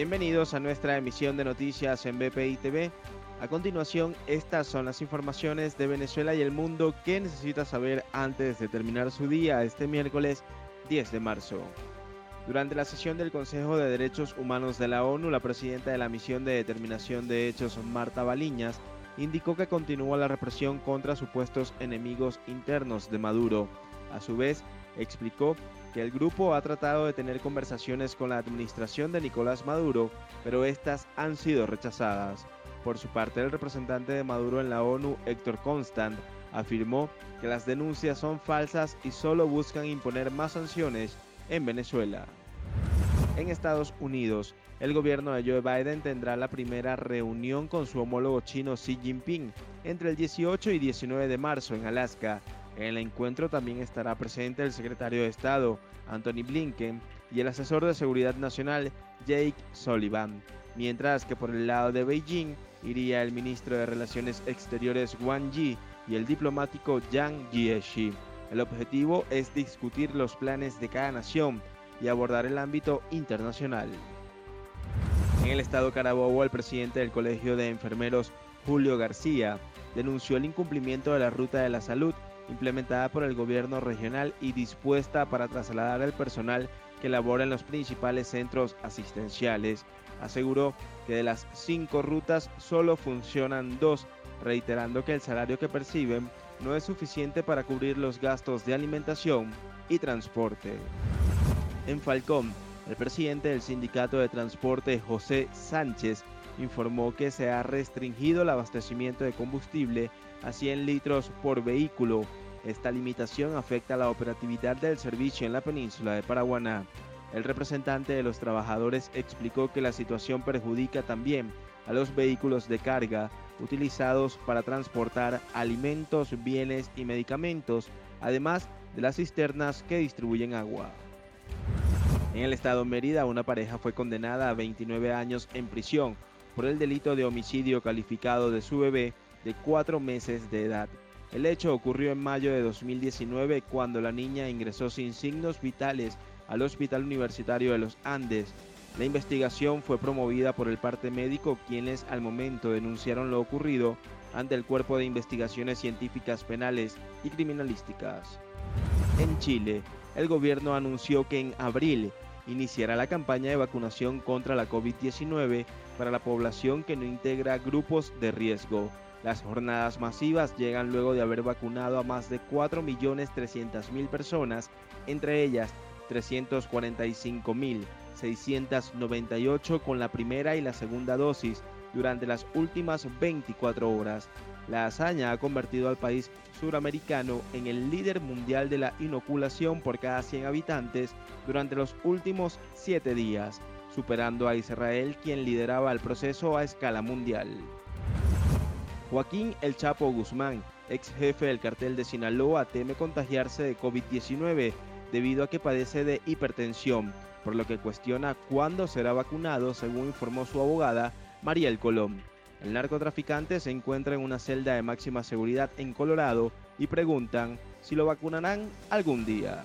Bienvenidos a nuestra emisión de noticias en BPI TV. A continuación, estas son las informaciones de Venezuela y el mundo que necesita saber antes de terminar su día este miércoles 10 de marzo. Durante la sesión del Consejo de Derechos Humanos de la ONU, la presidenta de la Misión de Determinación de Hechos, Marta Baliñas, indicó que continúa la represión contra supuestos enemigos internos de Maduro. A su vez, explicó que el grupo ha tratado de tener conversaciones con la administración de Nicolás Maduro, pero estas han sido rechazadas. Por su parte, el representante de Maduro en la ONU, Héctor Constant, afirmó que las denuncias son falsas y solo buscan imponer más sanciones en Venezuela. En Estados Unidos, el gobierno de Joe Biden tendrá la primera reunión con su homólogo chino Xi Jinping entre el 18 y 19 de marzo en Alaska en el encuentro también estará presente el secretario de Estado, Anthony Blinken, y el asesor de Seguridad Nacional, Jake Sullivan, mientras que por el lado de Beijing iría el ministro de Relaciones Exteriores Wang Yi y el diplomático Yang Jiechi. El objetivo es discutir los planes de cada nación y abordar el ámbito internacional. En el estado Carabobo, el presidente del Colegio de Enfermeros, Julio García, denunció el incumplimiento de la Ruta de la Salud implementada por el gobierno regional y dispuesta para trasladar al personal que labora en los principales centros asistenciales. Aseguró que de las cinco rutas solo funcionan dos, reiterando que el salario que perciben no es suficiente para cubrir los gastos de alimentación y transporte. En Falcón, el presidente del sindicato de transporte José Sánchez informó que se ha restringido el abastecimiento de combustible a 100 litros por vehículo. Esta limitación afecta la operatividad del servicio en la península de Paraguaná. El representante de los trabajadores explicó que la situación perjudica también a los vehículos de carga utilizados para transportar alimentos, bienes y medicamentos, además de las cisternas que distribuyen agua. En el estado Mérida, una pareja fue condenada a 29 años en prisión por el delito de homicidio calificado de su bebé de cuatro meses de edad. El hecho ocurrió en mayo de 2019 cuando la niña ingresó sin signos vitales al Hospital Universitario de los Andes. La investigación fue promovida por el parte médico quienes al momento denunciaron lo ocurrido ante el Cuerpo de Investigaciones Científicas Penales y Criminalísticas. En Chile, el gobierno anunció que en abril iniciará la campaña de vacunación contra la COVID-19 para la población que no integra grupos de riesgo. Las jornadas masivas llegan luego de haber vacunado a más de 4.300.000 personas, entre ellas 345.698 con la primera y la segunda dosis durante las últimas 24 horas. La hazaña ha convertido al país suramericano en el líder mundial de la inoculación por cada 100 habitantes durante los últimos 7 días, superando a Israel quien lideraba el proceso a escala mundial. Joaquín El Chapo Guzmán, ex jefe del cartel de Sinaloa, teme contagiarse de COVID-19 debido a que padece de hipertensión, por lo que cuestiona cuándo será vacunado, según informó su abogada Mariel Colón. El narcotraficante se encuentra en una celda de máxima seguridad en Colorado y preguntan si lo vacunarán algún día.